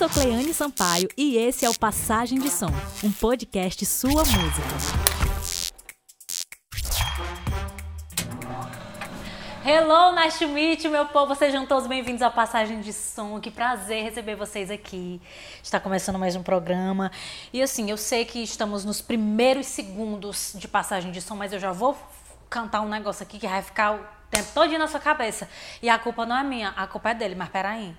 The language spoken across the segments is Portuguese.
sou Cleane Sampaio e esse é o Passagem de Som, um podcast sua música. Hello, nice to meet you, meu povo. Sejam todos bem-vindos à Passagem de Som. Que prazer receber vocês aqui. Está começando mais um programa. E assim, eu sei que estamos nos primeiros segundos de Passagem de Som, mas eu já vou cantar um negócio aqui que vai ficar o tempo todo na sua cabeça. E a culpa não é minha, a culpa é dele. Mas peraí.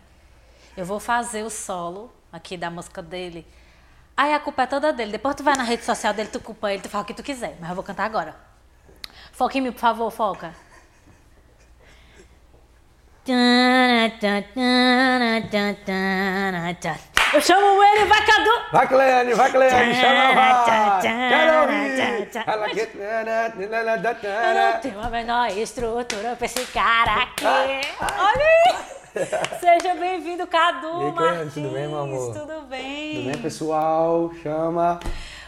Eu vou fazer o solo aqui da música dele. Aí a culpa é toda dele. Depois tu vai na rede social dele, tu culpa ele, tu fala o que tu quiser. Mas eu vou cantar agora. Foca em mim, por favor, foca. Eu chamo ele, vai Cadu! Vai, Cleane, vai, Cleane, chama, vai! Quero ouvir! Ela que... Eu não tenho a menor estrutura pra esse cara aqui. Olha aí! Seja bem-vindo, Cadu E aí, tudo bem, meu amor? Tudo bem? Tudo bem, pessoal? Chama!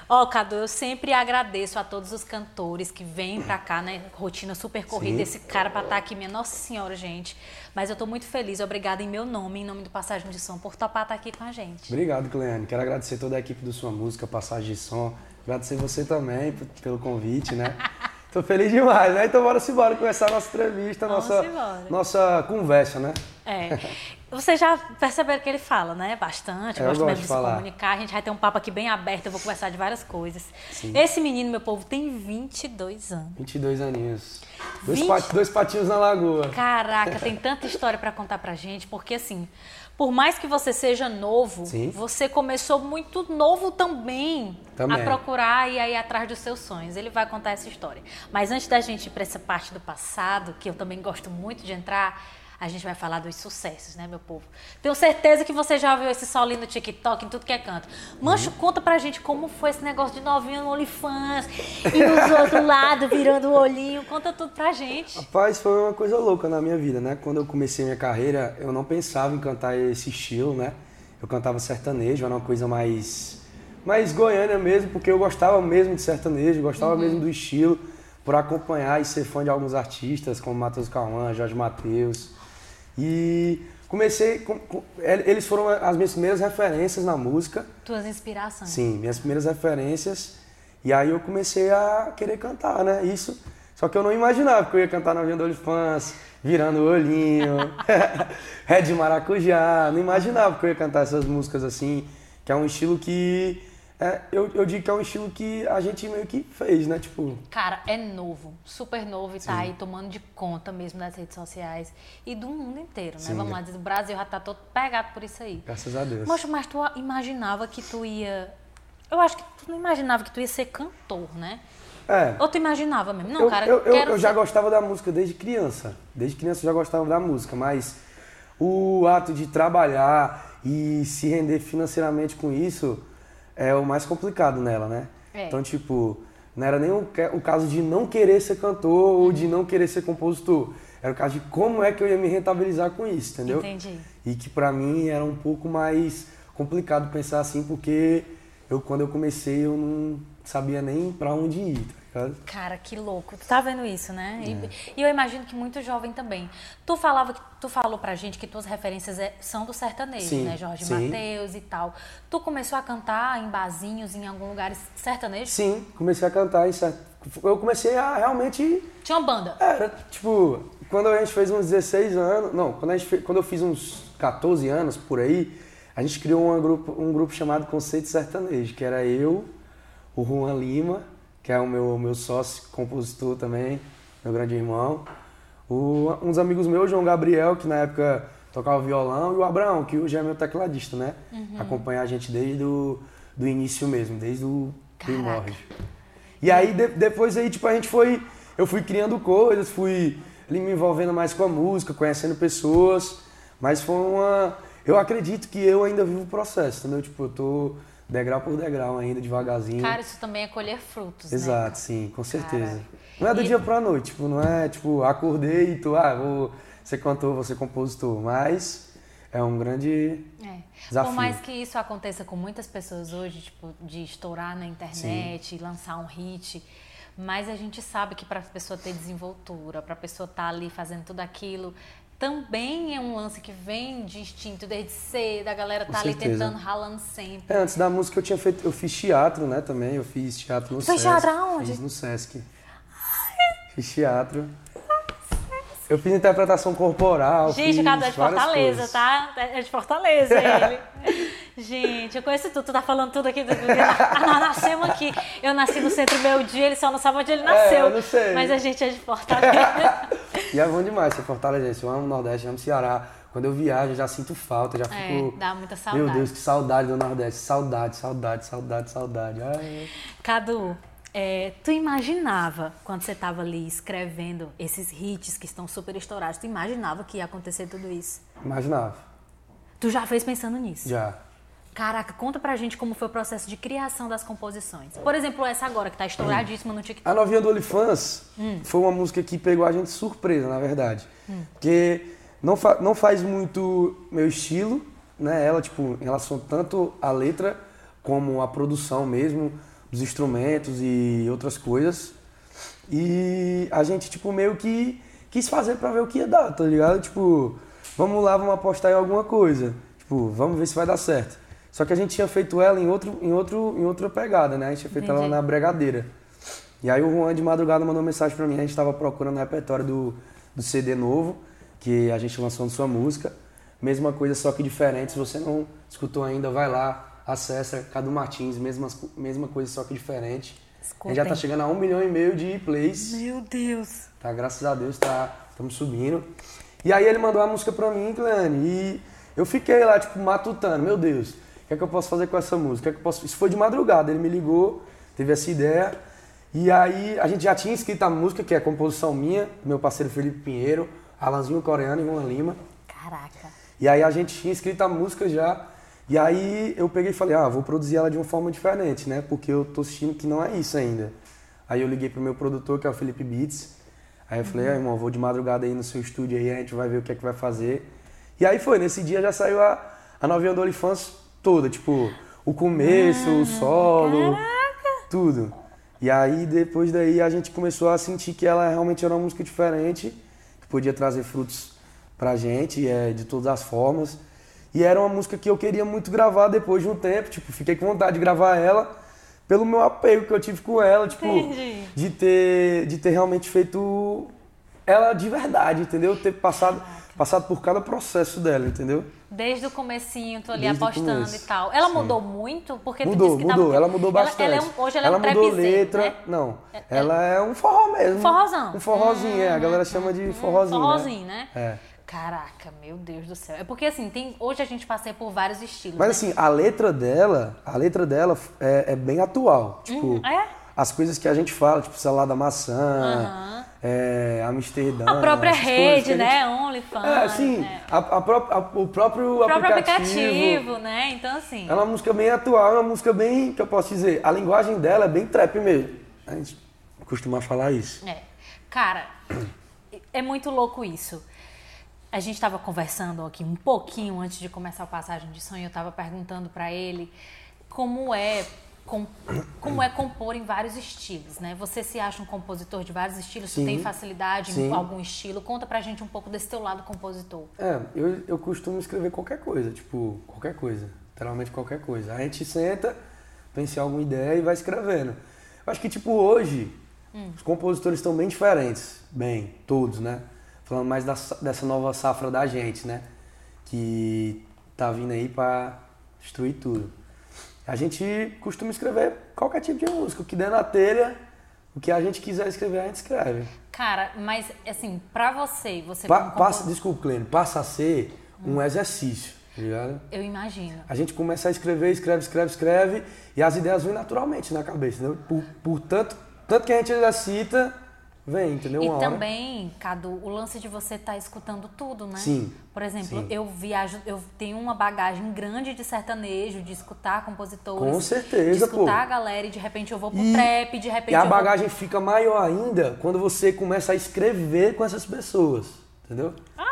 Ó, Cadu, eu sempre agradeço a todos os cantores que vêm pra cá, né? Rotina super corrida. Sim. Esse cara pra estar aqui, minha Nossa Senhora, gente. Mas eu tô muito feliz. Obrigada em meu nome, em nome do Passagem de Som, por topar estar aqui com a gente. Obrigado, Cleane. Quero agradecer toda a equipe do Sua Música, Passagem de Som. Agradecer você também pelo convite, né? Tô feliz demais, né? Então bora se embora começar a nossa entrevista, Vamos nossa, embora. nossa conversa, né? É. Vocês já perceberam que ele fala, né? Bastante. É, eu gosta gosto mesmo de se falar. comunicar. A gente vai ter um papo aqui bem aberto. Eu vou conversar de várias coisas. Esse menino, meu povo, tem 22 anos. 22 aninhos. Dois, 20? pat- dois patinhos na lagoa. Caraca, tem tanta história pra contar pra gente, porque assim, por mais que você seja novo, Sim. você começou muito novo também, Também. a procurar e aí atrás dos seus sonhos. Ele vai contar essa história. Mas antes da gente ir pra essa parte do passado, que eu também gosto muito de entrar, a gente vai falar dos sucessos, né, meu povo? Tenho certeza que você já viu esse solinho no TikTok, em tudo que é canto. Mancho, Uhum. conta pra gente como foi esse negócio de novinho no OnlyFans e os outros lados virando o olhinho. Conta tudo pra gente. Rapaz, foi uma coisa louca na minha vida, né? Quando eu comecei minha carreira, eu não pensava em cantar esse estilo, né? Eu cantava sertanejo, era uma coisa mais mais goiânia mesmo, porque eu gostava mesmo de sertanejo, gostava mesmo do estilo, por acompanhar e ser fã de alguns artistas, como Matheus Cauã, Jorge Matheus. E comecei, com- com- eles foram as minhas primeiras referências na música. Tuas inspirações. Sim, minhas primeiras referências. E aí eu comecei a querer cantar, né? Isso. Só que eu não imaginava que eu ia cantar na Vinha do Olifans, virando o olhinho, Red Maracujá. Não imaginava que eu ia cantar essas músicas assim, que é um estilo que. É, eu, eu digo que é um estilo que a gente meio que fez, né? Tipo, Cara, é novo, super novo e tá aí tomando de conta mesmo das redes sociais e do mundo inteiro, né? Sim. Vamos lá, o Brasil já tá todo pegado por isso aí. graças a Deus. Moço, mas tu imaginava que tu ia. Eu acho que tu não imaginava que tu ia ser cantor, né? É. Ou tu imaginava mesmo? Não, eu, cara, eu, eu, eu já ser- gostava da música desde criança. Desde criança eu já gostava da música, mas o ato de trabalhar e se render financeiramente com isso é o mais complicado nela, né? É. Então, tipo, não era nem o, o caso de não querer ser cantor ou de não querer ser compositor. Era o caso de como é que eu ia me rentabilizar com isso, entendeu? Entendi. E que pra mim era um pouco mais complicado pensar assim, porque eu quando eu comecei eu não sabia nem pra onde ir, Cara, que louco. Tu tá vendo isso, né? É. E, e eu imagino que muito jovem também. Tu falava que tu falou pra gente que tuas referências é- são do sertanejo, Sim, né? Jorge. Mateus e tal. Tu começou a cantar em barzinhos, em algum lugar sertanejo? Sim, comecei a cantar em certo... Eu comecei a realmente. Tinha uma banda. Era, tipo, quando a gente fez uns 16 anos. Não, quando, a gente quando eu fiz uns 14 anos por aí, a gente criou uma grupo, um grupo chamado Conceito Sertanejo, que era eu, o Juan Lima, que é o meu, meu sócio, compositor também, meu grande irmão. O, uns amigos meus, João Gabriel, que na época tocava violão, e o Abraão, que hoje é meu tecladista, né? Acompanha a gente desde o do início mesmo, desde o primórdio. E aí de- depois aí, tipo, a gente foi. Eu fui criando coisas, fui ali me envolvendo mais com a música, conhecendo pessoas. Mas foi uma. Eu acredito que eu ainda vivo o processo, entendeu? Tipo, eu tô degrau por degrau ainda, devagarzinho. Cara, isso também é colher frutos, né? Exato, sim, com certeza. Não é do E- dia pra noite, tipo, não é tipo, acordei e tu, ah, vou ser cantor, vou ser compositor. Mas é um grande. É. Desafio. Por mais que isso aconteça com muitas pessoas hoje, tipo, de estourar na internet, lançar um hit, mas a gente sabe que para a pessoa ter desenvoltura, para a pessoa estar ali fazendo tudo aquilo, também é um lance que vem de instinto desde cedo, a galera tá Com ali certeza. tentando, ralando sempre. É, antes da música eu tinha feito, eu fiz teatro, né, também. Eu fiz teatro no Fez Sesc. teatro aonde? Fiz no Sesc. Fiz teatro. Eu fiz interpretação corporal. Gente, o cara é de Fortaleza, coisas. tá? É de Fortaleza ele. Gente, eu conheço tudo. Tu tá falando tudo aqui. Do... Ah, nós nascemos aqui. Eu nasci no centro meio dia, ele só não sabe onde ele nasceu. eu não sei. Mas a gente é de Fortaleza. E é bom demais ser fortalezense. Eu amo o Nordeste, eu amo o Ceará. Quando eu viajo, eu já sinto falta, já É, fico. dá muita saudade. Meu Deus, que saudade do Nordeste. Saudade, saudade, saudade, saudade. Ai. Cadu, é, tu imaginava, quando você tava ali escrevendo esses hits que estão super estourados, tu imaginava que ia acontecer tudo isso? Imaginava. Tu já fez pensando nisso? Já. Caraca, conta pra gente como foi o processo de criação das composições. Por exemplo, essa agora, que tá estouradíssima no TikTok. A novinha do Olifans Hum. foi uma música que pegou a gente surpresa, na verdade. Porque não, fa- não faz muito meu estilo, né? Ela, tipo, em relação tanto à letra como à produção mesmo, dos instrumentos e outras coisas. E a gente, tipo, meio que quis fazer pra ver o que ia dar, tá ligado? Tipo, vamos lá, vamos apostar em alguma coisa. Tipo, vamos ver se vai dar certo. Só que a gente tinha feito ela em, outro, em, outro, em outra pegada, né? A gente tinha feito ela Entendi. na bregadeira. E aí o Juan de madrugada mandou mensagem pra mim, a gente tava procurando o repertório do, do CD novo, que a gente lançou na sua música. Mesma coisa, só que diferente. Se você não escutou ainda, vai lá, acessa Cadu Martins, mesma, mesma coisa, só que diferente. A gente já tá Escutem. chegando a um milhão e meio de plays. Meu Deus. Tá, graças a Deus, tá, estamos subindo. E aí ele mandou a música pra mim, Cleane, e eu fiquei lá, tipo, matutando, meu Deus, que é que eu posso fazer com essa música? O que é que posso... Isso foi de madrugada, ele me ligou, teve essa ideia, e aí a gente já tinha escrito a música, que é composição minha, do meu parceiro Felipe Pinheiro, Alanzinho Coreano e Juan Lima. Caraca. E aí a gente tinha escrito a música já. E aí eu peguei e falei, ah, vou produzir ela de uma forma diferente, né? Porque eu tô assistindo que não é isso ainda. Aí eu liguei pro meu produtor, que é o Felipe Beats. Aí eu falei, ah, irmão, vou de madrugada aí no seu estúdio aí, a gente vai ver o que é que vai fazer. E aí foi, nesse dia já saiu a, a novinha do Olifants toda, tipo, o começo, o solo, tudo. E aí depois daí a gente começou a sentir que ela realmente era uma música diferente, que podia trazer frutos pra gente, é, de todas as formas. E era uma música que eu queria muito gravar depois de um tempo, tipo, fiquei com vontade de gravar ela pelo meu apego que eu tive com ela, tipo, Entendi. de ter de ter realmente feito ela de verdade, entendeu? Ter passado passado por cada processo dela, entendeu? Desde o comecinho, tô ali Desde apostando e tal. Ela Sim. mudou muito? Porque tu Mudou, disse que tava- mudou, ela mudou bastante. Ela, ela é um- hoje ela, é um mudou trapzeiro, letra, né? não. Ela é um forró mesmo. Forrozão. Um forrozinho, é, a galera chama de forrozinho, né? Forrozinho, né? É. Caraca, meu Deus do céu. É porque assim, tem, hoje a gente passei por vários estilos. Mas né? assim, a letra dela, a letra dela é, é bem atual. Tipo, Uhum, é? as coisas que a gente fala, tipo, salada maçã, Aham. É, Amsterdã. A própria rede, a gente- né? OnlyFans. É, sim, né? a, a pró- a- o próprio, O aplicativo. aplicativo, né? Então, assim. É uma música bem atual, é uma música bem, que eu posso dizer, a linguagem dela é bem trap mesmo. A gente costuma falar isso. É. Cara, é muito louco isso. A gente estava conversando aqui um pouquinho antes de começar a passagem de sonho, eu estava perguntando para ele como é com- como é compor em vários estilos, né? Você se acha um compositor de vários estilos? Tu Sim. tem facilidade em Sim. algum estilo? Conta pra gente um pouco desse teu lado compositor. É, eu, eu costumo escrever qualquer coisa, tipo, qualquer coisa. Literalmente qualquer coisa. A gente senta, pensa em alguma ideia e vai escrevendo. Eu acho que, tipo, hoje, os compositores estão bem diferentes. Bem, todos, né? Falando mais da sa- dessa nova safra da gente, né? Que tá vindo aí pra destruir tudo. A gente costuma escrever qualquer tipo de música. O que der na telha, o que a gente quiser escrever, a gente escreve. Cara, mas assim, pra você, você Pa- passa, desculpa, Clênio, passa a ser um exercício, tá ligado? eu imagino. A gente começa a escrever, escreve, escreve, escreve, e as ideias vêm naturalmente na cabeça, entendeu? Por, por tanto, tanto que a gente exercita, vem, entendeu? E Uma hora. também, Cadu, o lance de você estar escutando tudo, né? Sim, Por exemplo, sim. eu viajo, eu tenho uma bagagem grande de sertanejo, de escutar compositores. Com certeza, De escutar pô. a galera e de repente eu vou pro E- trap, de repente E a eu vou- bagagem fica maior ainda quando você começa a escrever com essas pessoas, entendeu? Ah!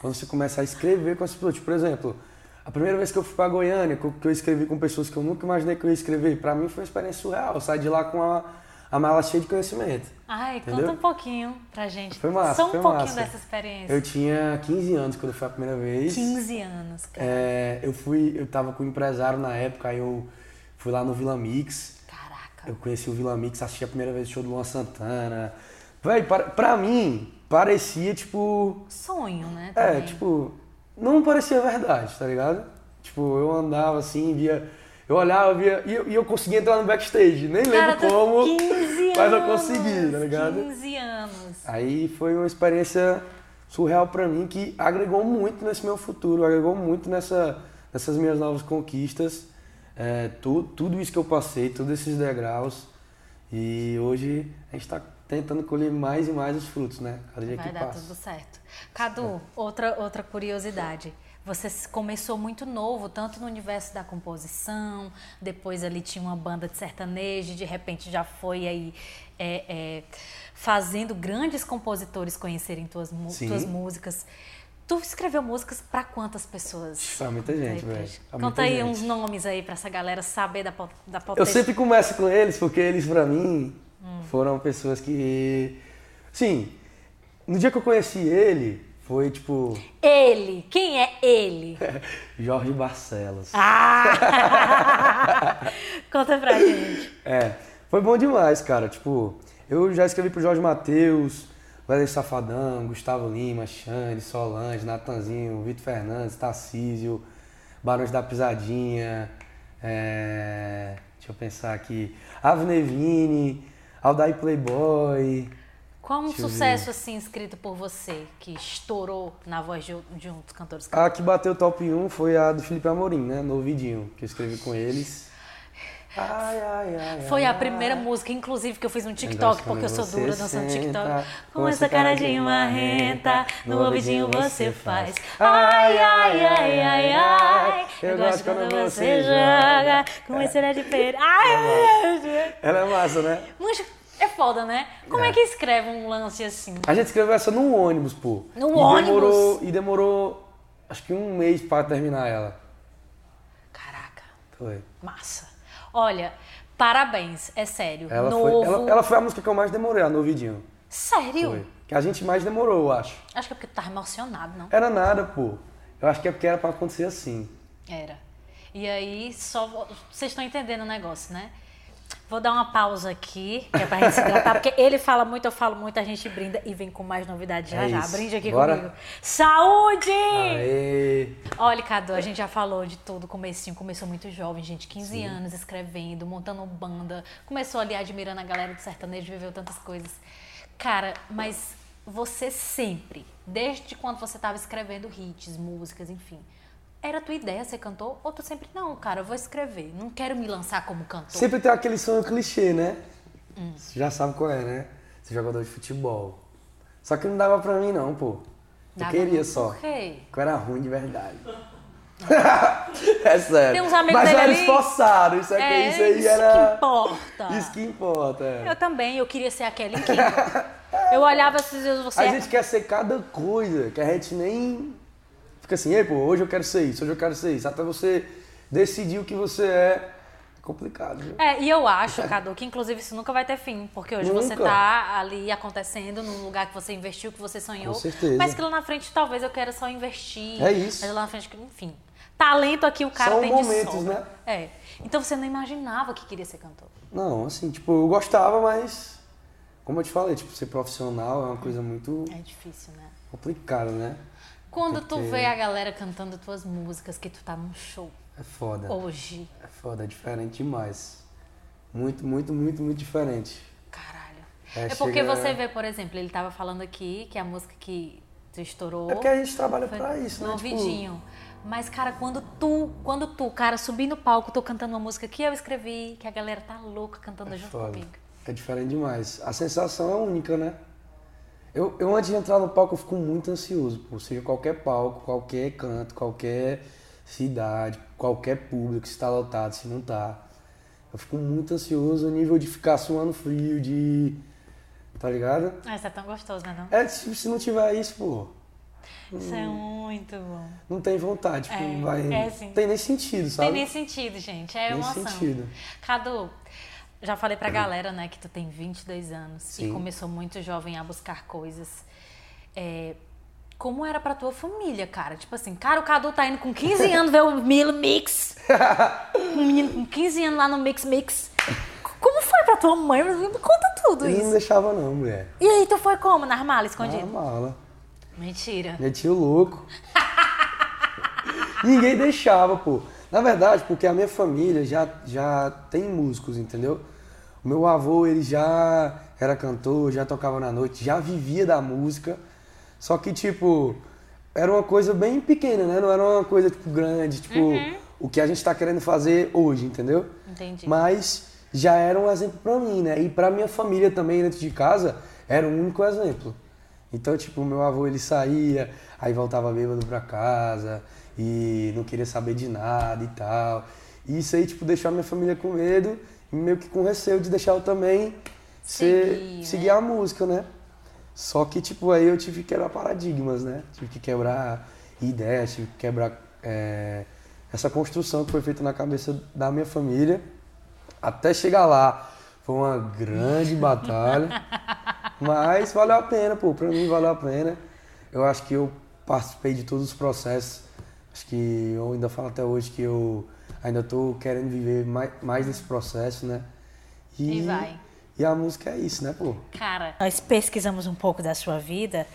Quando você começa a escrever com essas pessoas. Tipo, por exemplo, a primeira vez que eu fui pra Goiânia, que eu, que eu escrevi com pessoas que eu nunca imaginei que eu ia escrever, pra mim foi uma experiência surreal. Eu saí de lá com a, a mala cheia de conhecimento. Ai, Entendeu? conta um pouquinho pra gente. Foi massa, Só um pouquinho massa. dessa experiência. Eu tinha 15 anos quando foi a primeira vez. 15 anos, cara. É, eu fui, eu tava com um empresário na época, aí eu fui lá no Vila Mix. Caraca. Eu conheci o Vila Mix, assisti a primeira vez o show do Luan Santana. Véi, pra, pra mim, parecia tipo. Sonho, né? É, também. tipo, não parecia verdade, tá ligado? Tipo, eu andava assim, via. Eu olhava, via. E eu, e eu conseguia entrar no backstage. Nem Cara, lembro como. 15 mas eu anos, consegui, tá ligado? 15 anos. Aí foi uma experiência surreal pra mim que agregou muito nesse meu futuro, agregou muito nessa, nessas minhas novas conquistas. É, tu- tudo isso que eu passei, todos esses degraus. E hoje a gente tá tentando colher mais e mais os frutos, né? Cada dia Vai que dar passa. tudo certo. Cadu, outra, outra curiosidade. Você começou muito novo, tanto no universo da composição, depois ali tinha uma banda de sertanejo, de repente já foi aí é, é, fazendo grandes compositores conhecerem tuas, tuas músicas. Tu escreveu músicas para quantas pessoas? Pra muita gente, velho. Conta aí gente. uns nomes aí pra essa galera saber da, da Eu potência. sempre começo com eles porque eles, pra mim, Hum. foram pessoas que. Sim, no dia que eu conheci ele, foi tipo. Ele, quem é ele? Jorge Barcelos. Ah! Conta pra gente. É, foi bom demais, cara. Tipo, eu já escrevi pro Jorge Matheus, Wesley Safadão, Gustavo Lima, Xande, Solange, Natanzinho, Vitor Fernandes, Tarcísio, Barões da Pisadinha, é, deixa eu pensar aqui, Avnevini, Aldair Playboy. Qual um Deixa sucesso assim escrito por você que estourou na voz de, de um dos cantores? A que bateu top 1 foi a do Felipe Amorim, né? No ouvidinho, que eu escrevi com eles. Ai, ai, ai. Foi a ai, primeira ai. música, inclusive, que eu fiz um TikTok, porque eu sou dura dançando TikTok. Com essa cara de marrenta, no ouvidinho você faz. Ai, Ai, ai, ai, ai, ai. Eu gosto quando você joga com esse olhar de pera. Ai, meu Deus. Ela é massa, né? Mancha, é foda, né? Como é. É. que escreve um lance assim? A gente escreveu essa no ônibus, pô. No e ônibus? Demorou, e demorou, acho que um mês pra terminar ela. Caraca, Foi. massa. Olha, parabéns, é sério. Ela, Novo. foi ela, ela foi a música que eu mais demorei, a no ouvidinho. Sério? Foi. Que a gente mais demorou, eu acho. Acho que é porque tu tava emocionado, não? Era nada, pô. Eu acho que é porque era pra acontecer assim. Era. E aí, só. vo- Vocês estão entendendo o negócio, né? Vou dar uma pausa aqui, que é pra gente se hidratar, porque ele fala muito, eu falo muito, a gente brinda e vem com mais novidades já É já. isso. Brinde aqui Bora? comigo. Saúde! Aê! Olha, Cadu, a gente já falou de tudo, comecinho, começou muito jovem, gente, 15 anos escrevendo, montando banda, começou ali admirando a galera do sertanejo, viveu tantas coisas. Cara, mas você sempre, desde quando você estava escrevendo hits, músicas, enfim, era tua ideia ser cantor? Ou tu sempre, não, cara, eu vou escrever, não quero me lançar como cantor? Sempre tem aquele sonho clichê, né? Hum. Você já sabe qual é, né? Ser jogador de futebol. Só que não dava pra mim, não, pô. Eu Dava queria só. por quê? Que eu era ruim de verdade. é sério. Tem uns amigos Mas eu era esforçado, isso, aqui, É, isso aí isso era. que importa. Isso que importa. é. Eu também, eu queria ser aquele incrível. eu olhava esses dias, você A é gente quer ser cada coisa que a gente nem. Fica assim, ei, pô, hoje eu quero ser isso, hoje eu quero ser isso. Até você decidir o que você é, é complicado, viu? É, e eu acho, Cadu, que inclusive isso nunca vai ter fim, porque hoje você Nunca. tá ali acontecendo num lugar que você investiu, que você sonhou. Com certeza. Mas que lá na frente talvez eu queira só investir. É isso. Mas lá na frente, enfim. Talento aqui o cara São tem momentos, de sobra. né? É. Então você não imaginava que queria ser cantor. Não, assim, tipo, eu gostava, mas. Como eu te falei, tipo, ser profissional é uma coisa muito É difícil, né? complicada, né? Quando Tem tu vê a galera cantando tuas músicas, que tu tá num show É foda. hoje, É foda, é diferente demais. Muito, muito, muito, muito diferente. caralho. É, É, porque chega- você vê, por exemplo, ele tava falando aqui que a música que tu estourou. É porque a gente trabalha Foi pra isso, né? Tipo, ouvidinho. Mas, cara, quando tu, quando tu, cara, subir no palco, tô cantando uma música que eu escrevi, que a galera tá louca cantando é junto foda. comigo. É diferente demais. A sensação é única, né? Eu, eu antes de entrar no palco, eu fico muito ansioso, pô. Seja qualquer palco, qualquer canto, qualquer cidade, qualquer público, se tá lotado, se não tá. Eu fico muito ansioso a nível de ficar suando frio, de. Tá ligado? Ah, isso é tão gostoso, né? Não? É, se, se não tiver isso, pô, Isso é muito bom. não tem vontade. Tipo, É, vai, é assim. Não tem nem sentido, sabe? tem nem sentido, gente. É Nem emoção. sentido. Cadu, já falei pra galera, né, que tu tem 22 anos Sim. e começou muito jovem a buscar coisas. É, como era pra tua família, cara? Tipo assim, cara, o Cadu tá indo com 15 anos ver o Milo Mix. Um menino com 15 anos lá no Mix Mix. Como foi pra tua mãe? Me conta tudo Ele não isso. deixava não, mulher. E aí, tu foi como? Na escondido? mala. Mentira. Metia o louco. Ninguém deixava, pô. Na verdade, porque a minha família já, já tem músicos, entendeu? O meu avô, ele já era cantor, já tocava na noite, já vivia da música. Só que, tipo, era uma coisa bem pequena, né? Não era uma coisa, tipo, grande, tipo, o que a gente tá querendo fazer hoje, entendeu? Entendi. Mas já era um exemplo pra mim, né? E pra minha família também dentro de casa era um único exemplo. Então, tipo, meu avô ele saía, aí voltava bêbado pra casa e não queria saber de nada e tal. E isso aí, tipo, deixou a minha família com medo meio que com receio de deixar eu também ser, Seguir, né? seguir a música, né? Só que, tipo, aí eu tive que quebrar paradigmas, né? Tive que quebrar ideias, tive que quebrar é, essa construção que foi feita na cabeça da minha família. Até chegar lá, foi uma grande batalha. Mas valeu a pena, pô. Pra mim valeu a pena. Eu acho que eu participei de todos os processos. Acho que eu ainda falo até hoje que eu ainda tô querendo viver mais, mais desse processo, né? E vai. E a música é isso, né, pô? Cara, nós pesquisamos um pouco da sua vida.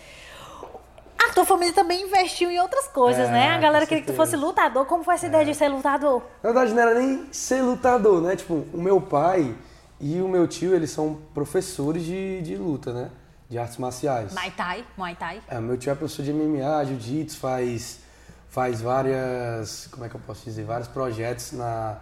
A tua família também investiu em outras coisas, É, né? A galera queria que tu fosse lutador. Como foi essa ideia de ser lutador? Na verdade, não era nem ser lutador, né? Tipo, o meu pai e o meu tio, eles são professores de, de luta, né? De artes marciais. Muay Thai, Muay Thai. É, meu tio é professor de MMA, jiu-jitsu, faz, faz várias, como é que eu posso dizer, vários projetos na,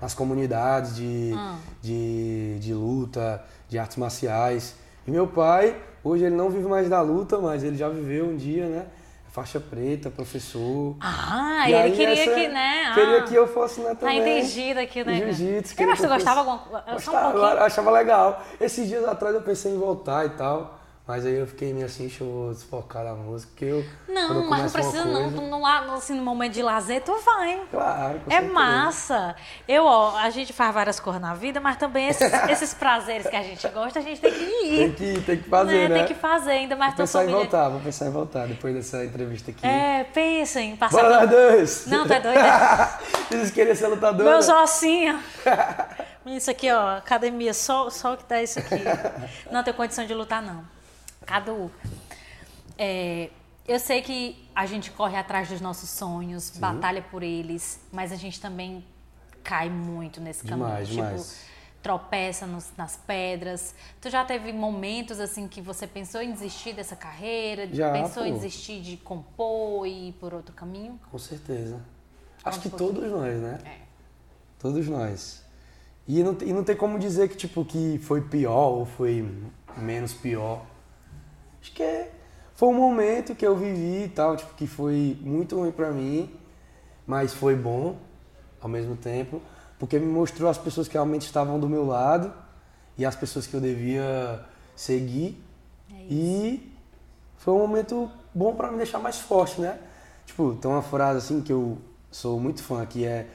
nas comunidades de, de, de luta, de artes marciais. E meu pai, hoje ele não vive mais da luta, mas ele já viveu um dia, né? Faixa preta, professor. Ah, E ele queria essa- que, né? Queria ah, que eu fosse, né, Tá também. entendido aqui, né? Jiu-jitsu. Queria eu gostava fosse-. Só um Gostava, pouquinho. achava legal. Esses dias atrás eu pensei em voltar e tal. Mas aí eu fiquei meio assim, deixa eu desfocar da música. Porque eu, quando eu Não, mas não precisa não. coisa- Tu não assim, no momento de lazer, tu vai. Claro, É certeza. massa. Eu, ó, a gente faz várias coisas na vida, mas também esses, esses prazeres que a gente gosta, a gente tem que ir. Tem que, tem que fazer, né? Tem que fazer, ainda mais Vou tua pensar em voltar, vou pensar em voltar depois dessa entrevista aqui. É, pensa em passar. Bora nós dois! Não, tá doido? Vocês queriam ser lutadora? Meus ossinhos. Isso aqui, ó, academia, só, só o que dá isso aqui. Não tenho condição de lutar, não. Cadu, é, eu sei que a gente corre atrás dos nossos sonhos, batalha por eles, mas a gente também cai muito nesse caminho. Demais, tipo, demais. tropeça nos- nas pedras. Tu já teve momentos assim que você pensou em desistir dessa carreira? Já, pensou em pô. desistir de compor e ir por outro caminho? Com certeza. Acho que todos nós, né? É. Todos nós. E não, tem- e não tem como dizer que, tipo, que foi pior ou foi menos pior. Acho que é- foi um momento que eu vivi e tal, tipo, que foi muito ruim pra mim, mas foi bom ao mesmo tempo, porque me mostrou as pessoas que realmente estavam do meu lado e as pessoas que eu devia seguir. E foi um momento bom pra me deixar mais forte, né? Tipo, tem uma frase assim que eu sou muito fã, que é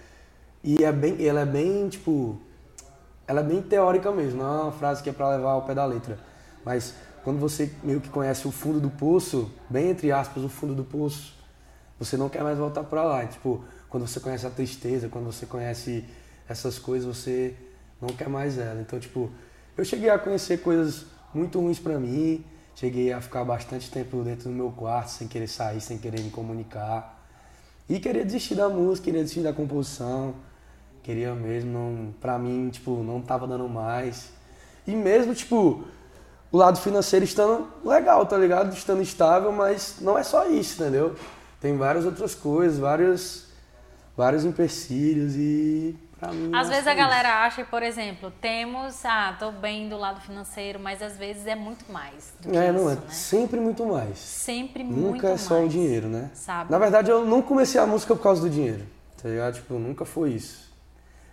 e é bem, ela é bem, tipo, ela é bem teórica mesmo, não é uma frase que é pra levar ao pé da letra. Mas quando você meio que conhece o fundo do poço, bem entre aspas, o fundo do poço, você não quer mais voltar pra lá. Tipo, quando você conhece a tristeza, quando você conhece essas coisas, você não quer mais ela. Então, tipo, eu cheguei a conhecer coisas muito ruins pra mim, cheguei a ficar bastante tempo dentro do meu quarto, sem querer sair, sem querer me comunicar. E queria desistir da música, queria desistir da composição, queria mesmo, não, pra mim, tipo, não tava dando mais. E mesmo, tipo, o lado financeiro estando legal, tá ligado? Estando estável, mas não é só isso, entendeu? Tem várias outras coisas, vários, vários empecilhos e pra mim. Às é vezes a isso. galera acha, por exemplo, temos, ah, tô bem do lado financeiro, mas às vezes é muito mais do que É, isso, não é. né? Sempre muito mais. Sempre muito Nunca é só mais, o dinheiro, né? Sabe? Na verdade, eu não comecei a música por causa do dinheiro, tá ligado? Tipo, nunca foi isso.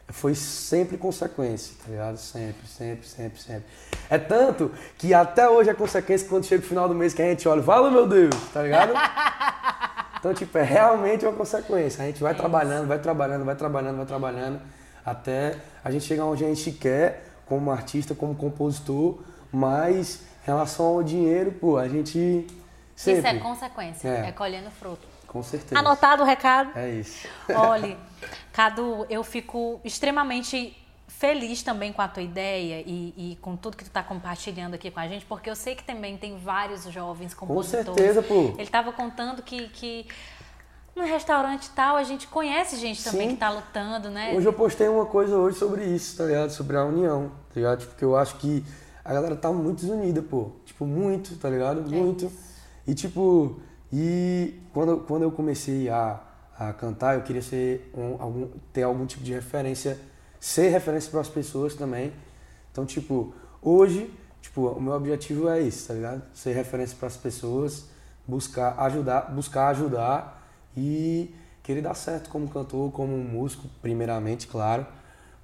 Foi sempre consequência, tá ligado? Sempre, sempre, sempre, sempre. É tanto que até hoje é consequência quando chega o final do mês que a gente olha, fala meu Deus, tá ligado? Então, tipo, é realmente uma consequência. A gente vai trabalhando, vai trabalhando, vai trabalhando, vai trabalhando, até a gente chegar onde a gente quer, como artista, como compositor, mas em relação ao dinheiro, pô, a gente sempre... Isso é consequência, é, é colhendo fruto. Com certeza. Anotado o recado? É isso. Olha, Cadu, eu fico extremamente feliz também com a tua ideia e, e com tudo que tu está compartilhando aqui com a gente, porque eu sei que também tem vários jovens compositores. Com certeza, pô. Ele estava contando que, que no restaurante tal, a gente conhece gente também Sim. que está lutando, né? Hoje eu postei uma coisa hoje sobre isso, tá ligado? Sobre a união, tá ligado? Porque eu acho que a galera tá muito desunida, pô. Tipo, muito, tá ligado? É muito. E tipo, e quando, quando eu comecei a, a cantar, eu queria ser um, algum, ter algum tipo de referência ser referência para as pessoas também. Então, tipo, hoje, tipo, o meu objetivo é isso, tá ligado? Ser referência para as pessoas, buscar ajudar, buscar ajudar e querer dar certo como cantor, como músico, primeiramente, claro,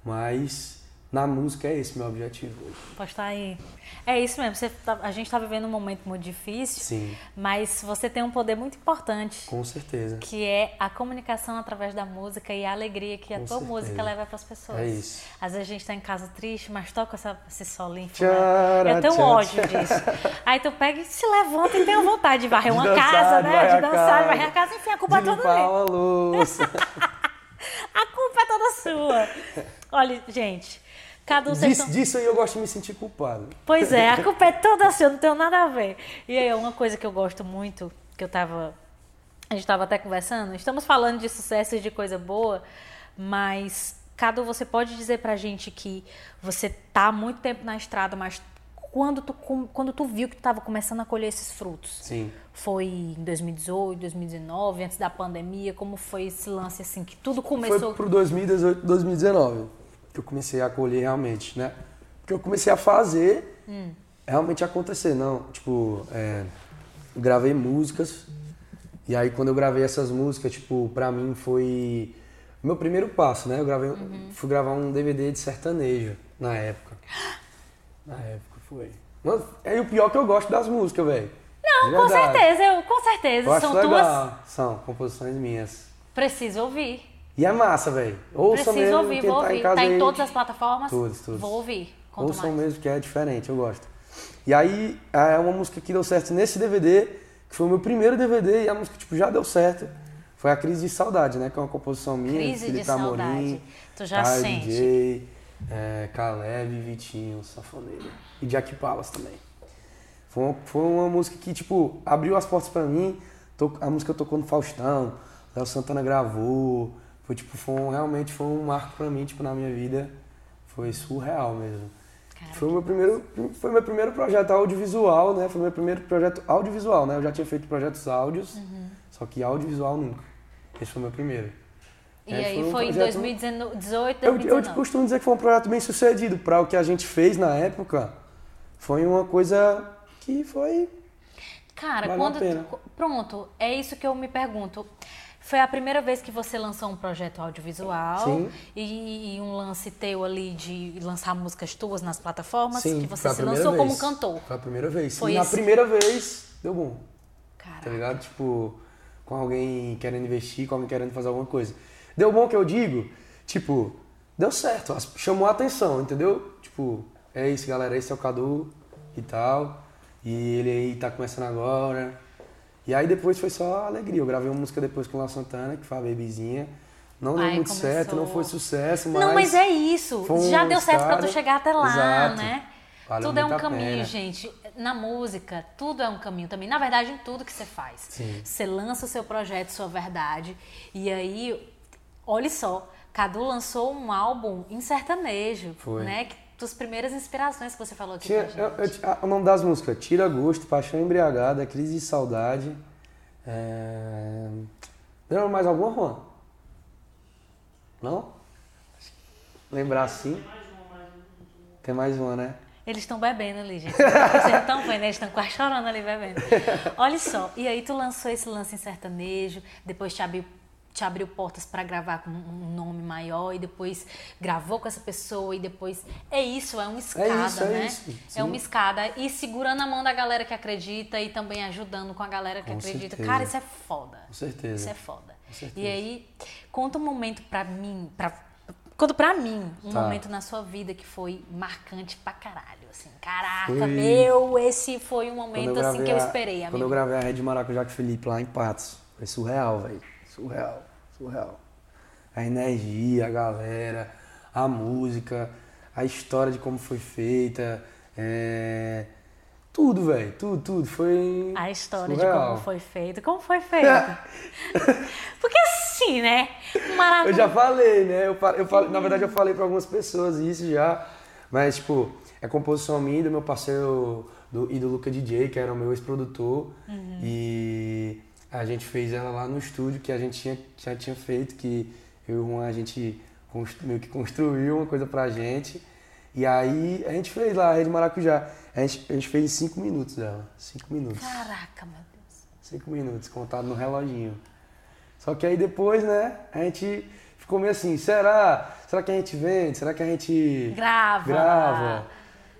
mas na música é esse meu objetivo hoje. Postar aí. É isso mesmo. Você tá, a gente está vivendo um momento muito difícil, Sim. mas você tem um poder muito importante. Com certeza. Que é a comunicação através da música e a alegria que Com a tua certeza. música leva para as pessoas. É isso. Às vezes a gente está em casa triste, mas toca essa, esse solinho. Tchara, Eu tenho tchara, ódio tchara. disso. Aí tu pega e se levanta e tem a vontade de varrer de uma dançar, casa, né? De dançar, de varrer a casa, enfim, a culpa de é toda a louça. a culpa sua. Olha, gente. Cadu, Disso, disso aí eu gosto de me sentir culpado. Pois é, a culpa é toda sua, não tem nada a ver. E aí, uma coisa que eu gosto muito, que eu tava. A gente estava até conversando, estamos falando de sucesso e de coisa boa, mas, Cadu, você pode dizer pra gente que você tá há muito tempo na estrada, mas quando tu, quando tu viu que tu estava começando a colher esses frutos? Sim. Foi em 2018, 2019, antes da pandemia? Como foi esse lance assim, que tudo começou... Foi pro 2018, 2019 que eu comecei a colher realmente, né? Porque eu comecei a fazer hum. realmente acontecer, não, tipo, é, gravei músicas e aí quando eu gravei essas músicas, tipo, pra mim foi meu primeiro passo, né? Eu gravei, uhum. fui gravar um DVD de sertanejo na época. Na época foi. Mas, é o pior que eu gosto das músicas, velho. Não, com certeza, eu, com certeza. Eu São legal. tuas. São composições minhas. Preciso ouvir. E é massa, velho. Ouça Preciso mesmo. ouvir, vou tá ouvir. Em tá em aí, todas as plataformas? Todas, todas. Vou ouvir. Conta Ouçam mais. mesmo, que é diferente, eu gosto. E aí, é uma música que deu certo nesse DVD, que foi o meu primeiro DVD, e a música, tipo, já deu certo. Foi a Crise de Saudade, né? Que é uma composição minha, Crise Felipe de Amorim, Saudade. Tu já Caio sente. DJ, é, Caleb, Vitinho, Safoneiro. E Jack Palas também. Foi uma, foi uma música que, tipo, abriu as portas pra mim. A música tocou no Faustão, Léo Santana gravou, foi tipo, foi um, realmente foi um marco para mim, tipo, na minha vida. Foi surreal mesmo. Cara, foi o meu primeiro, foi meu primeiro projeto audiovisual, né? Foi meu primeiro projeto audiovisual, né? Eu já tinha feito projetos áudios, uhum. só que audiovisual nunca. Esse foi o meu primeiro. E é, aí foi, um foi em 2018, 2019? Eu, eu costumo dizer que foi um projeto bem sucedido. Para o que a gente fez na época, foi uma coisa que foi. Cara, quando. Tu, pronto, é isso que eu me pergunto. Foi a primeira vez que você lançou um projeto audiovisual e, e, um lance teu ali de lançar músicas tuas nas plataformas Sim, que você se lançou vez. como cantor. Foi a primeira vez. Foi e esse... na primeira vez deu bom. Caraca. Tá ligado? Tipo, com alguém querendo investir, com alguém querendo fazer alguma coisa. Deu bom que eu digo, tipo, deu certo, chamou a atenção, entendeu? Tipo, é isso, galera, esse é o Cadu e tal. E ele aí tá começando agora e aí depois foi só alegria. Eu gravei uma música depois com o La Santana, que foi a Babyzinha. Não deu muito começou. certo, não foi sucesso, mas. Não, mas é isso. Já deu certo pra tu chegar até lá, Exato. né? Tudo é um caminho, pena. gente. Na música, tudo é um caminho também. Na verdade, em tudo que você faz. Sim. Você lança o seu projeto, sua verdade. E aí, olha só, Cadu lançou um álbum em sertanejo, Foi. né? Que, das primeiras inspirações que você falou aqui Tinha, eu, eu, o nome das músicas: Tira Gosto, Paixão Embriagada, Crise de Saudade. É... Lembra mais alguma, Juan? Não? Lembrar assim? Tem mais uma, né? Eles estão bebendo ali, gente. Vocês não estão vendo, eles estão quase chorando ali bebendo. Olha só, e aí tu lançou esse lance em sertanejo, depois te abriu, te abriu portas para gravar com um nome maior, e depois gravou com essa pessoa, e depois. É isso, é uma escada, é isso, é né? Isso, é uma escada. E segurando a mão da galera que acredita e também ajudando com a galera que Com acredita. certeza. Cara, isso é foda. Com certeza. Isso é foda. E aí, conta um momento pra mim, pra Conta pra mim um Tá. momento na sua vida que foi marcante pra caralho. Assim, caraca, Foi- meu, esse foi um Quando momento assim que eu a- esperei, Quando amigo. eu gravei a Rede Maracujá com o Felipe lá em Patos. Foi surreal, velho. Surreal, surreal. A energia, a galera, a música, a história de como foi feita. é, Tudo, velho. Tudo, tudo. Foi. A história de surreal. como foi feito. Como foi feito? Porque assim, né? Eu Maravilha. já falei, né? Eu, eu falei, na verdade, eu falei pra algumas pessoas isso já. Mas, tipo, é composição minha do meu parceiro do, e do Luca DJ, que era o meu ex-produtor. E a gente fez ela lá no estúdio que a gente tinha, já tinha feito, que eu e o Juan, a gente meio que construiu uma coisa pra gente. E aí a gente fez lá a Rede Maracujá. A gente, a gente fez em cinco minutos dela. Cinco minutos. Caraca, meu Deus. Cinco minutos, contado no reloginho. Só que aí depois, né, a gente ficou meio assim, será? Será que a gente vende? Será que a gente Grava. grava?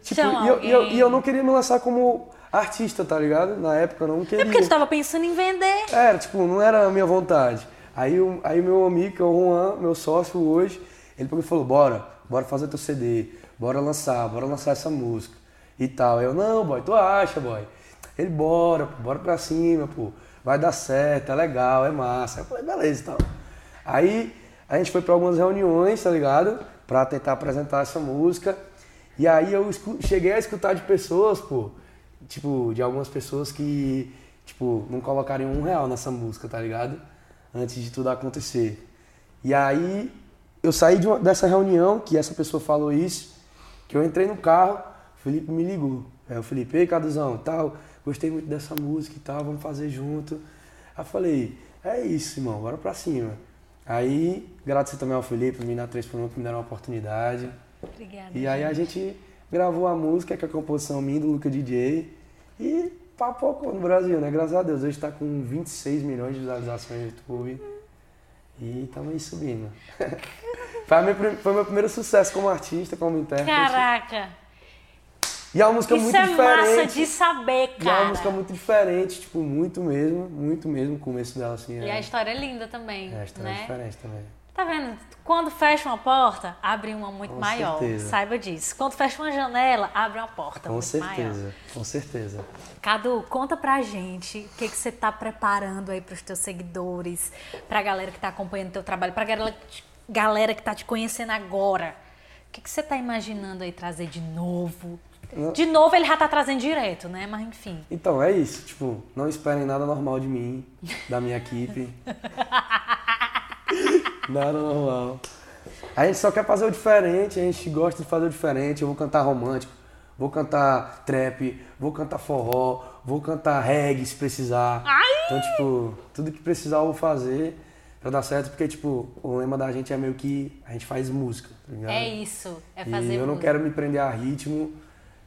Tipo, e eu, e, eu, e eu não queria me lançar como artista, tá ligado? Na época eu não queria. É porque tu tava pensando em vender. Era, tipo, não era a minha vontade. Aí, o- aí meu amigo, que é o Juan, meu sócio hoje, ele pegou e falou, bora, bora fazer teu CD, bora lançar, bora lançar essa música e tal. Eu, não, boy, tu acha, boy? Ele, bora, pô, bora pra cima, pô, vai dar certo, é legal, é massa. Eu falei, beleza, então. Aí a gente foi pra algumas reuniões, tá ligado? Pra tentar apresentar essa música. E aí eu cheguei a escutar de pessoas, pô, tipo, de algumas pessoas que, tipo, não colocariam um real nessa música, tá ligado? Antes de tudo acontecer. E aí eu saí de uma- dessa reunião, que essa pessoa falou isso, que eu entrei no carro, o Felipe me ligou. Aí o Felipe, ei, Caduzão, tal, gostei muito dessa música e tal, vamos fazer junto. Aí eu falei, é isso, irmão, bora pra cima. Aí, graças também ao Felipe, Mina 3 por 1, que me deram uma oportunidade. Obrigada. E aí a gente gravou a música, que é a composição minha do Luca DJ. E papocou no Brasil, né? Graças a Deus. Hoje tá com 26 milhões de visualizações no YouTube. E estamos aí subindo. foi, prim- foi meu primeiro sucesso como artista, como intérprete. Caraca. E é uma música Isso muito é diferente. massa de saber, E é uma cara. música muito diferente, tipo, muito mesmo, muito mesmo. O começo dela, assim, E é, a história é linda também, é, a história é né? diferente também. Tá vendo? Quando fecha uma porta, abre uma muito Com maior. certeza. Saiba disso. Quando fecha uma janela, abre uma porta Com muito certeza, maior. com certeza. Cadu, conta pra gente o que, que você tá preparando aí pros teus seguidores, pra galera que tá acompanhando teu trabalho, pra galera, galera que tá te conhecendo agora. O que, que você tá imaginando aí trazer de novo? De novo ele já tá trazendo direto, né? Mas enfim. Então, é isso. Tipo, não esperem nada normal de mim, da minha equipe. nada normal. A gente só quer fazer o diferente, a gente gosta de fazer o diferente. Eu vou cantar romântico, vou cantar trap, vou cantar forró, vou cantar reggae se precisar. Então, tipo, tudo que precisar eu vou fazer pra dar certo, porque, tipo, o lema da gente é meio que a gente faz música, tá ligado? É isso. É fazer E eu não música. quero me prender a ritmo.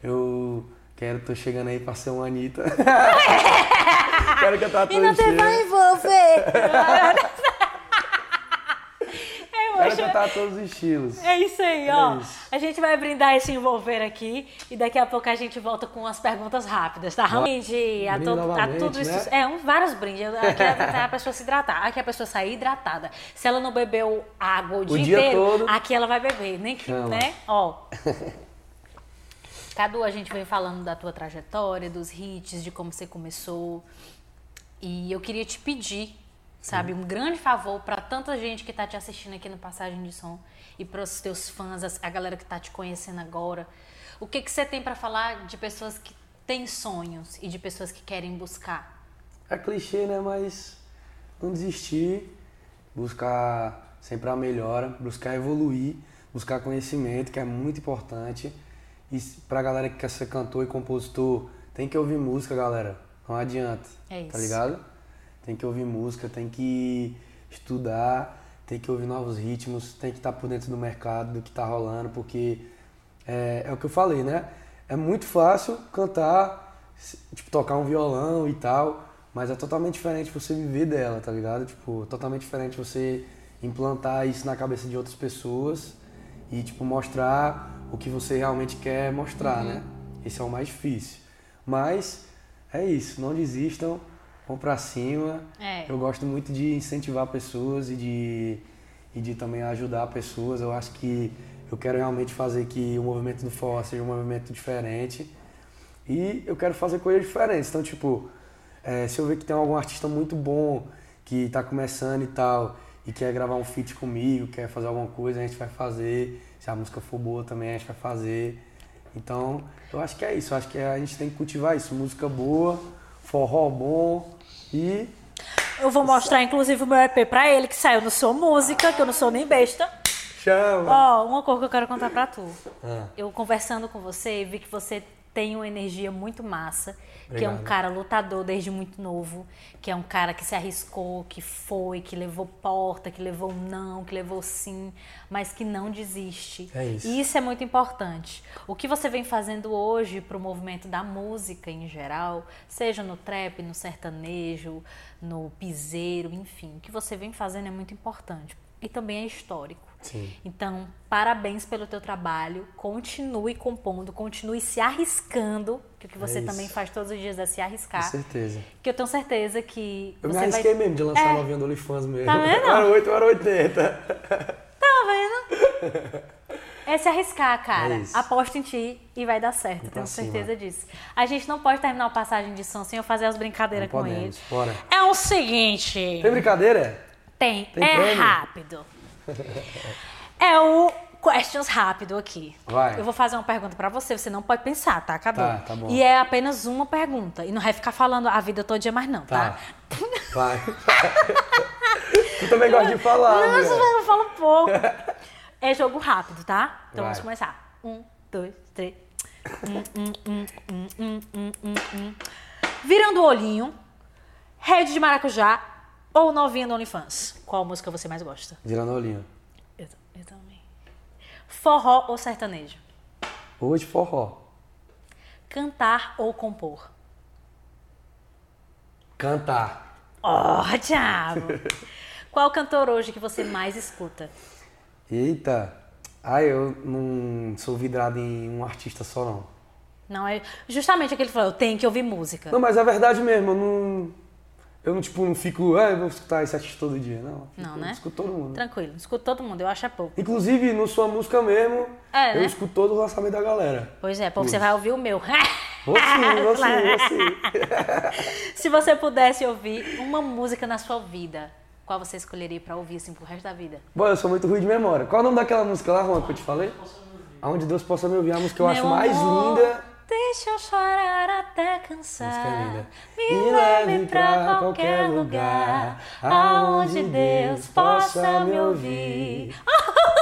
Eu quero, tô chegando aí pra ser uma Anitta. quero cantar E todo não te vai envolver. Acho- cantar todos os estilos. É isso aí, ó. isso. A gente vai brindar esse envolver aqui e daqui a pouco a gente volta com as perguntas rápidas, tá? Brinde a, a tudo isso. né? É, um, vários brindes. Aqui é a pessoa se hidratar. Aqui a pessoa sair hidratada. Se ela não bebeu água o, dia, dia inteiro, todo. aqui ela vai beber. Nem que, né? Ó. Cadu, a gente veio falando da tua trajetória, dos hits, de como você começou. E eu queria te pedir, sabe, um grande favor para tanta gente que tá te assistindo aqui no Passagem de Som e para os teus fãs, as- a galera que tá te conhecendo agora. O que que você tem para falar de pessoas que têm sonhos e de pessoas que querem buscar? É clichê, né? Mas não desistir, buscar sempre a melhora, buscar evoluir, buscar conhecimento, que é muito importante. E s- pra galera que quer ser cantor e compositor, tem que ouvir música, galera. Não adianta. É Tá isso. ligado? Tem que ouvir música, tem que estudar, tem que ouvir novos ritmos, tem que estar por dentro do mercado, do que tá rolando, porque é, é o que eu falei, né? É muito fácil cantar, tipo, tocar um violão e tal, mas é totalmente diferente você viver dela, tá ligado? Tipo, totalmente diferente você implantar isso na cabeça de outras pessoas e, tipo, mostrar o que você realmente quer mostrar, né? Esse é o mais difícil. Mas é isso, não desistam, vão pra cima. É. Eu gosto muito de incentivar pessoas e de, e de também ajudar pessoas. Eu acho que eu quero realmente fazer que o movimento do forró seja um movimento diferente e eu quero fazer coisas diferentes. Então, tipo, é, se eu ver que tem algum artista muito bom que está começando e tal e quer gravar um feat comigo, quer fazer alguma coisa, a gente vai fazer. Se a música for boa também, a gente vai fazer. Então, eu acho que é isso. Eu acho que a gente tem que cultivar isso. Música boa, forró bom e. Eu vou mostrar, inclusive, o meu EP pra ele, que saiu no Sua Música, que eu não sou nem besta. Chama! Ó, uma coisa que eu quero contar pra tu. Ah. Eu conversando com você, vi que você tem uma energia muito massa, que é um Obrigado. cara lutador desde muito novo, que é um cara que se arriscou, que foi, que levou porta, que levou não, que levou sim, mas que não desiste. É isso. E isso é muito importante. O que você vem fazendo hoje pro movimento da música em geral, seja no trap, no sertanejo, no piseiro, enfim, o que você vem fazendo é muito importante. E também é histórico. Sim. Então, parabéns pelo teu trabalho. Continue compondo, continue se arriscando, que o que você isso. também faz todos os dias é se Com arriscar. certeza. Que eu tenho certeza que Eu me arrisquei vai mesmo de lançar É. a novinha do OnlyFans mesmo. Tá vendo? Era 8, eu era 80. Tá vendo? É se arriscar, cara. É isso. Aposto em ti e vai dar certo, tenho cima. certeza disso. A gente não pode terminar o passagem de som sem eu fazer as brincadeiras Não com ele. podemos. Bora. É o seguinte. Tem brincadeira? Tem. Tem é prêmio? rápido. É o questions rápido aqui. Vai. Eu vou fazer uma pergunta pra você, você não pode pensar, tá, Cadu? Tá, tá bom. E é apenas uma pergunta. E não vai ficar falando a vida todo dia mais não, tá? Tá. Vai. tu também gosta de falar, mulher. eu falo pouco. É jogo rápido, tá? Então Vai. vamos começar. Um, dois, três. Hum, hum, hum. Virando o olhinho, rede de maracujá ou novinha do OnlyFans? Qual música você mais gosta? Olhinho. Eu, eu também. Forró ou sertanejo? Hoje forró. Cantar ou compor? Cantar. Ó, diabo! Qual cantor hoje que você mais escuta? Eita. Ai, eu não sou vidrado em um artista só, não. Não é justamente aquele que falou, eu tenho que ouvir música. Não, mas é verdade mesmo, eu não. Eu não, tipo, não fico, ah, eu vou escutar esse artista todo dia. Não, Não, né? Escuto todo mundo. Tranquilo, escuto todo mundo, eu acho é pouco. Inclusive, no sua música mesmo, É, eu né? escuto todo o lançamento da galera. Pois é, porque você vai ouvir o meu. Vou sim, vou sim. Se você pudesse ouvir uma música na sua vida, qual você escolheria pra ouvir assim pro resto da vida? Bom, eu sou muito ruim de memória. Qual é o nome daquela música lá, Juan, que eu te falei? Aonde Deus possa me ouvir. A música que eu acho Meu mais amor, linda. Deixa eu chorar até cansar. É. Me leve pra qualquer lugar, aonde Deus possa me ouvir.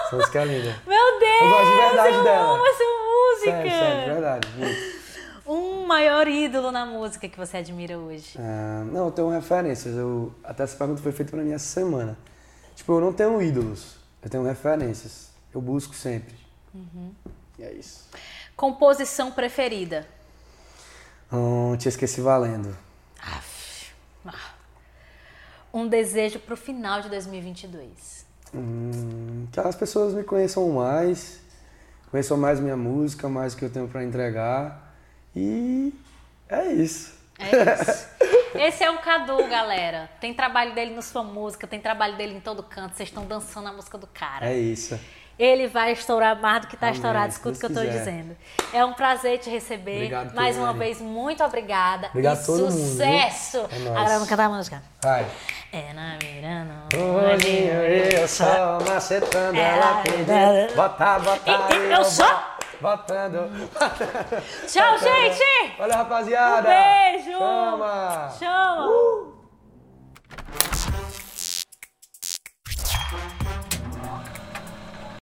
Essa música é linda. Meu Deus! Eu gosto de verdade eu dela. amo essa música! Sério, sério, verdade. muito. Um maior ídolo na música que você admira hoje. Ah, não, eu tenho referências. Eu, até essa pergunta foi feita pra mim essa semana. Tipo, eu não tenho ídolos, eu tenho referências. Eu busco sempre. Uhum. E é isso. Composição preferida? Hum, te esqueci valendo. Aff. Ah. Um desejo pro final de 2022. Hum, que as pessoas me conheçam mais, conheçam mais minha música, mais o que eu tenho pra entregar. E é isso. É isso. Esse é o Cadu, galera. Tem trabalho dele na sua música, tem trabalho dele em todo canto. Vocês estão dançando a música do cara. É isso. Ele vai estourar mais do que tá Amém, estourado. Escuta o que eu quiser. dizendo. É um prazer te receber. Obrigado, mais uma vez, muito obrigada. Obrigado e a todo mundo, sucesso! É nóis. Agora vamos cantar a música. Vai. É na mirando. Olhinho, eu só macetando É, ela pedindo. Bota, bota, E- e eu só- Botando. Tchau, gente! Olha, rapaziada. Um beijo! Chama. Chama! Uh!